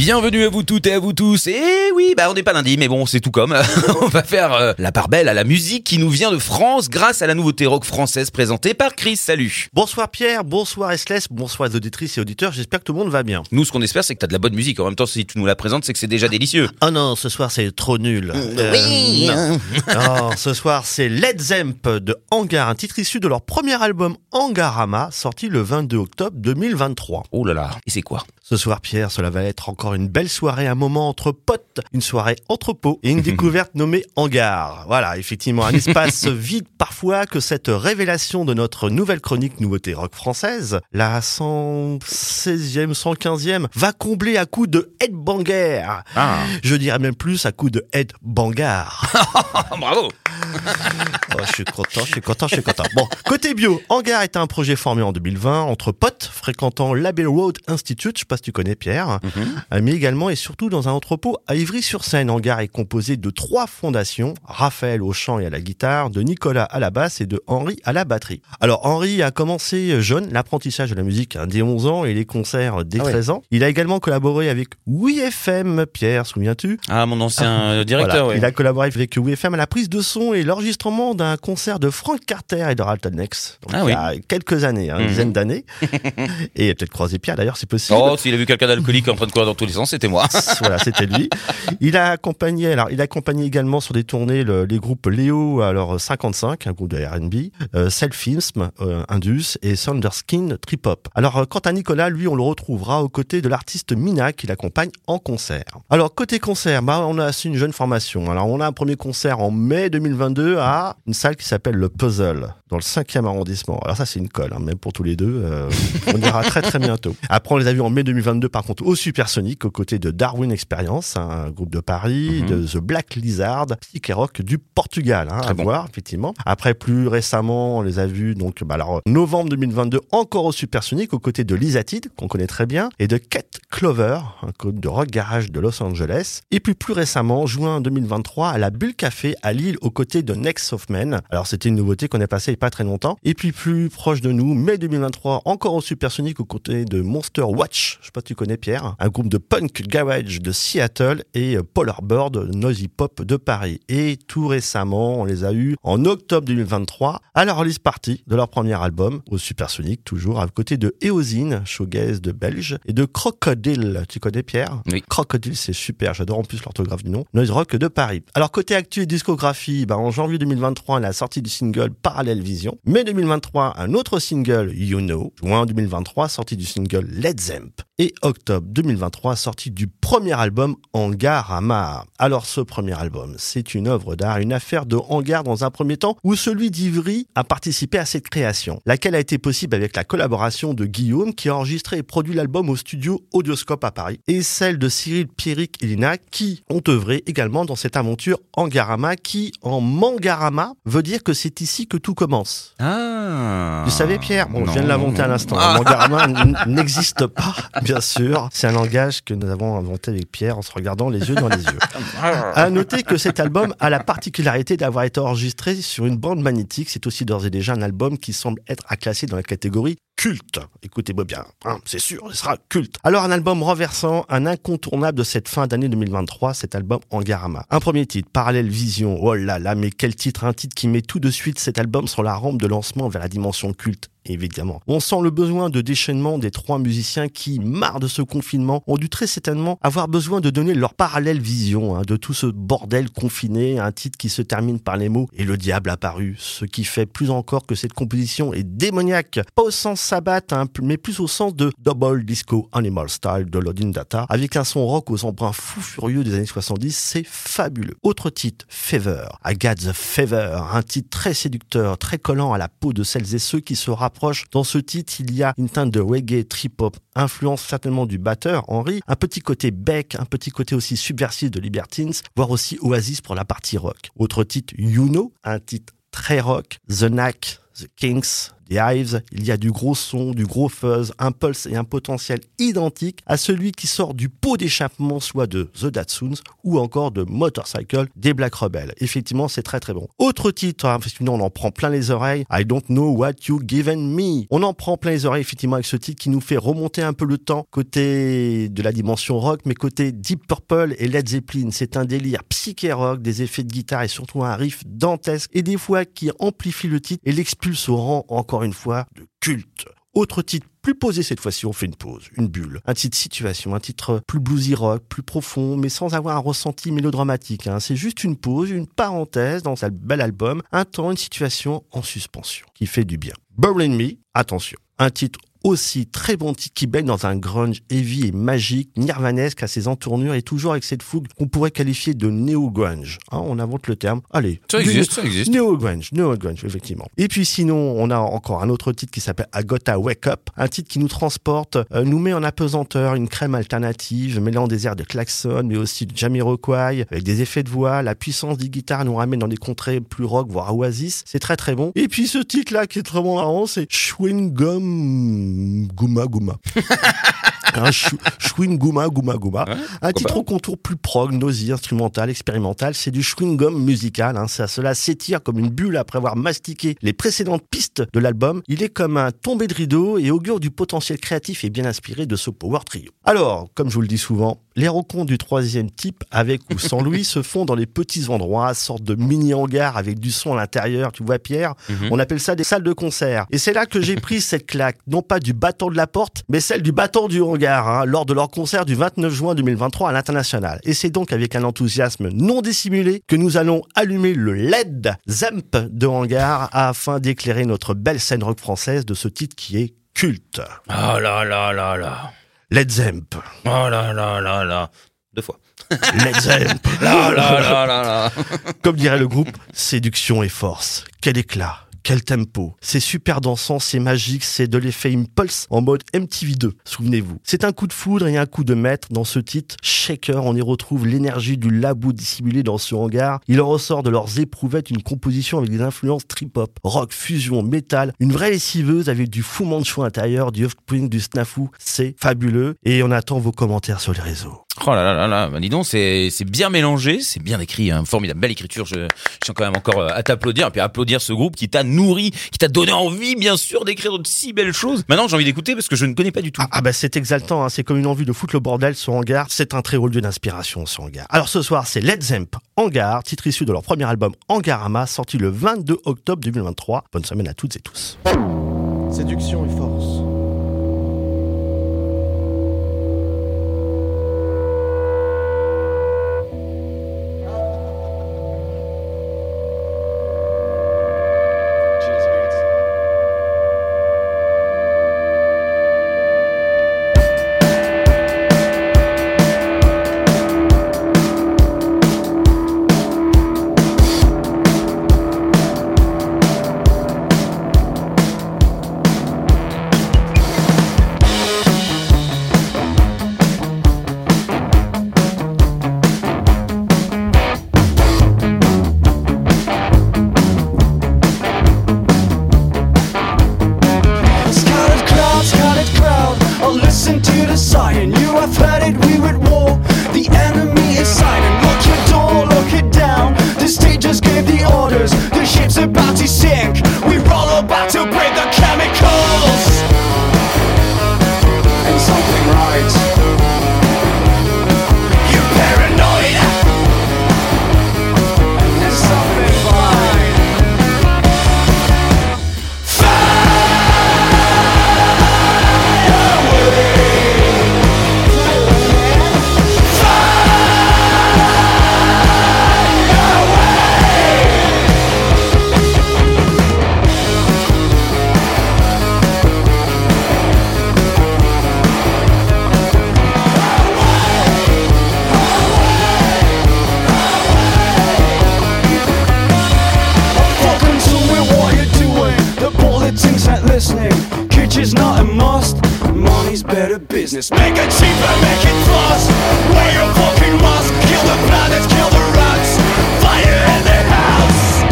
Bienvenue à vous toutes et à vous tous. Et oui, bah on n'est pas lundi, mais bon, c'est tout comme. on va faire euh, la part belle à la musique qui nous vient de France grâce à la nouveauté rock française présentée par Chris. Salut. Bonsoir Pierre, bonsoir Esles, bonsoir les auditrices et auditeurs, j'espère que tout le monde va bien. Nous, ce qu'on espère, c'est que t'as de la bonne musique. En même temps, si tu nous la présentes, c'est que c'est déjà délicieux. Oh non, ce soir c'est trop nul. Euh, oui. non. Non, ce soir c'est Led Zemp de Hangar, un titre issu de leur premier album Hangarama, sorti le 22 octobre 2023. Oh là là. Et c'est quoi? Ce soir Pierre, cela va être encore une belle soirée, un moment entre potes, une soirée entrepôt et une découverte nommée Hangar. Voilà, effectivement, un espace vide parfois que cette révélation de notre nouvelle chronique nouveauté rock française, la 116e, 115e, va combler à coup de headbanger. Ah. Je dirais même plus à coup de headbangar. Bravo. Oh, je suis content, je suis content, je suis content. Bon, côté bio, Hangar est un projet formé en 2020 entre potes fréquentant l'Abbey Road Institute, je sais pas si tu connais Pierre, euh, mais également et surtout dans un entrepôt à Ivry-sur-Seine. Hangar est composé de trois fondations, Raphaël au chant et à la guitare, de Nicolas à la basse et de Henri à la batterie. Alors Henri a commencé jeune l'apprentissage de la musique hein, dès 11 ans et les concerts dès Ah ouais. 13 ans. Il a également collaboré avec WeFM, Pierre, souviens-tu? Ah, mon ancien euh, directeur, voilà. ouais. Il a collaboré avec WFM à la prise de son et l'enregistrement d'un concert de Frank Carter et de Ralton Nex. Donc, Ah il oui. y a quelques années, hein, une Mhm. dizaine d'années. et peut-être croisé Pierre d'ailleurs, c'est possible. Oh, s'il a vu quelqu'un d'alcoolique en train de courir dans tous les sens, c'était moi. voilà, c'était lui. Il a accompagné, alors, il a accompagné également sur des tournées le- les groupes Léo, alors 55, un groupe de R&B, euh, Selfism, euh, Indus et Thunderskin Trip Hop. Alors, euh, quant à Nicolas, lui, on le retrouvera aux côtés de l'artiste Mina qui l'accompagne en concert. Alors, côté concert, bah, on a assez une jeune formation. Alors, on a un premier concert en mai 2022 à une salle qui s'appelle le Puzzle, dans le 5e arrondissement. Alors, ça, c'est une colle, hein, même pour tous les deux. euh, on ira très, très bientôt. Après, on les a vus en mai 2022, par contre, au Supersonic, aux côtés de Darwin Experience, un groupe de Paris, Mhm. de The Black Lizard, psych et rock du Portugal, hein, à bon. voir, effectivement. Après, plus récemment, on les a vus, donc, bah, alors, novembre 2022, encore au Supersonic, aux côtés de Lizatid, qu'on connaît très bien, et de Kate Clover, un groupe de rock garage de Los Angeles. Et puis, plus récemment, juin 2023, à la Bulle Café, à Lille, aux côtés de Next of Men. Alors, c'était une nouveauté qu'on a passée il y a pas très longtemps. Et puis, plus proche de nous, mai 2023, encore au Supersonic, aux côtés de Monster Watch. Je sais pas si tu connais Pierre. Un groupe de punk garage de Seattle et euh, Polar Bird, noisy pop de Paris. Et tout récemment, on les a eus en octobre 2023 à la release party de leur premier album au Supersonic, toujours à côté de Eosine, showgaze de Belge, et de Crocodile. Tu connais Pierre? Oui. Crocodile, c'est super. J'adore en plus l'orthographe du nom. Noise Rock de Paris. Alors, côté actu et discographie, bah, en janvier 2023, la sortie du single Parallel Vision. Mai 2023, un autre single, You Know. Juin 2023, sortie du single Led Zemp. Et octobre 2023, sortie du premier album Hangarama. Alors, ce premier album, c'est une œuvre d'art, une affaire de hangar dans un premier temps, où celui d'Ivry a participé à cette création, laquelle a été possible avec la collaboration de Guillaume, qui a enregistré et produit l'album au studio Audioscope à Paris, et celle de Cyril Pierrick et Lina, qui ont œuvré également dans cette aventure Hangarama, qui, en Mangarama, veut dire que c'est ici que tout commence. Ah. Tu savais, Pierre? Bon, je viens de l'inventer à l'instant. Le Mangarama n'existe pas, bien sûr. C'est un langage que nous avons inventé avec Pierre en se regardant les yeux dans les yeux. À noter que cet album a la particularité d'avoir été enregistré sur une bande magnétique. C'est aussi d'ores et déjà un album qui semble être à classer dans la catégorie culte. Écoutez-moi bien, hein, c'est sûr, il sera culte. Alors un album renversant, un incontournable de cette fin d'année 2023, cet album Angarama. Un premier titre, Parallèle Vision. Oh là là, mais quel titre, un titre qui met tout de suite cet album sur la rampe de lancement vers la dimension culte. Évidemment. On sent le besoin de déchaînement des trois musiciens qui, marre de ce confinement, ont dû très certainement avoir besoin de donner leur parallèle vision hein, de tout ce bordel confiné, un titre qui se termine par les mots « Et le diable apparu », ce qui fait plus encore que cette composition est démoniaque, pas au sens sabbat, hein, mais plus au sens de Double Disco Animal Style de Lodin Data, avec un son rock aux embruns fous furieux des années 70, c'est fabuleux. Autre titre, Fever, I Got the Fever, un titre très séducteur, très collant à la peau de celles et ceux qui se rapprochent. Dans ce titre, il y a une teinte de reggae, trip-hop, influence certainement du batteur, Henry, un petit côté Beck, un petit côté aussi subversif de Libertines, voire aussi Oasis pour la partie rock. Autre titre, You Know, un titre très rock, The Knack, The Kings, des Hives, il y a du gros son, du gros fuzz, un pulse et un potentiel identique à celui qui sort du pot d'échappement soit de The Datsuns ou encore de Motorcycle des Black Rebels. Effectivement, c'est très très bon. Autre titre, hein, on en prend plein les oreilles, I Don't Know What You Given Me. On en prend plein les oreilles effectivement avec ce titre qui nous fait remonter un peu le temps côté de la dimension rock, mais côté Deep Purple et Led Zeppelin. C'est un délire psyché rock, des effets de guitare et surtout un riff dantesque et des fois qui amplifie le titre et l'expulse au rang encore une fois de culte. Autre titre plus posé cette fois-ci, on fait une pause, une bulle, un titre situation, un titre plus bluesy rock, plus profond, mais sans avoir un ressenti mélodramatique. Hein. C'est juste une pause, une parenthèse dans un bel album, un temps, une situation en suspension, qui fait du bien. Burn Me, attention, un titre aussi très bon titre qui baigne dans un grunge heavy et magique, nirvanesque à ses entournures et toujours avec cette fougue qu'on pourrait qualifier de néo-grunge. Hein, on invente le terme. Allez. Ça existe, ça existe. Néo-grunge, néo-grunge, effectivement. Et puis sinon, on a encore un autre titre qui s'appelle Agota Wake Up, un titre qui nous transporte, euh, nous met en apesanteur une crème alternative, mêlant des airs de klaxon, mais aussi de Jamiroquai, avec des effets de voix, la puissance des guitares nous ramène dans des contrées plus rock, voire oasis. C'est très très bon. Et puis ce titre-là qui est très marrant, c'est Chewing Gum Gouma Gouma. un chewing Gouma Gouma Gouma. un titre au contour plus prog, nausée, instrumental, expérimental. C'est du chewing gum musical. Hein. Ça, cela s'étire comme une bulle après avoir mastiqué les précédentes pistes de l'album. Il est comme un tombé de rideau et augure du potentiel créatif et bien inspiré de ce power trio. Alors, comme je vous le dis souvent, les rencontres du troisième type, avec ou sans Louis, se font dans les petits endroits, sorte de mini hangars avec du son à l'intérieur. Tu vois, Pierre, mhm. on appelle ça des salles de concert. Et c'est là que j'ai pris cette claque, non pas du bâton de la porte, mais celle du bâton du hangar, hein, lors de leur concert du 29 juin 2023 à l'international. Et c'est donc avec un enthousiasme non dissimulé que nous allons allumer le LED Zemp de hangar afin d'éclairer notre belle scène rock française de ce titre qui est culte. Oh là là là là. Led Zemp. Oh là là là là. Deux fois. Led Zemp. là là là là là. Comme dirait le groupe, séduction et force. Quel éclat quel tempo. C'est super dansant, c'est magique, c'est de l'effet impulse en mode MTV2, souvenez-vous. C'est un coup de foudre et un coup de maître dans ce titre. Shaker, on y retrouve l'énergie du labou dissimulé dans ce hangar. Il ressort de leurs éprouvettes une composition avec des influences trip-hop, rock, fusion, métal, une vraie lessiveuse avec du fou manchou intérieur, du offspring, du snafu. C'est fabuleux et on attend vos commentaires sur les réseaux. Oh là là là là, bah dis donc, c'est bien mélangé, c'est bien écrit, hein, formidable, belle écriture. Je, je tiens quand même encore euh, à t'applaudir et puis à applaudir ce groupe qui t'a nourri, qui t'a donné envie, bien sûr, d'écrire de si belles choses. Maintenant, j'ai envie d'écouter parce que je ne connais pas du tout. Ah, ah bah c'est exaltant, hein, c'est comme une envie de foutre le bordel sur Hangar. C'est un très haut lieu d'inspiration, ce Hangar. Alors ce soir, c'est Led Zemp, Hangar, titre issu de leur premier album Hangarama, sorti le 22 octobre 2023. Bonne semaine à toutes et tous. Séduction et force. business. Make it cheaper, make it fast. Wear your fucking mask. Kill the planet, kill the rats. Fire in the house.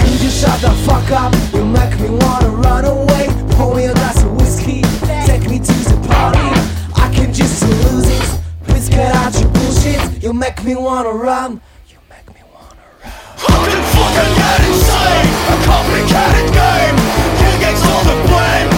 Could you shut the fuck up? You make me wanna. Me wanna run. You make me wanna run. I can fucking get insane. A complicated game. Who gets all the blame?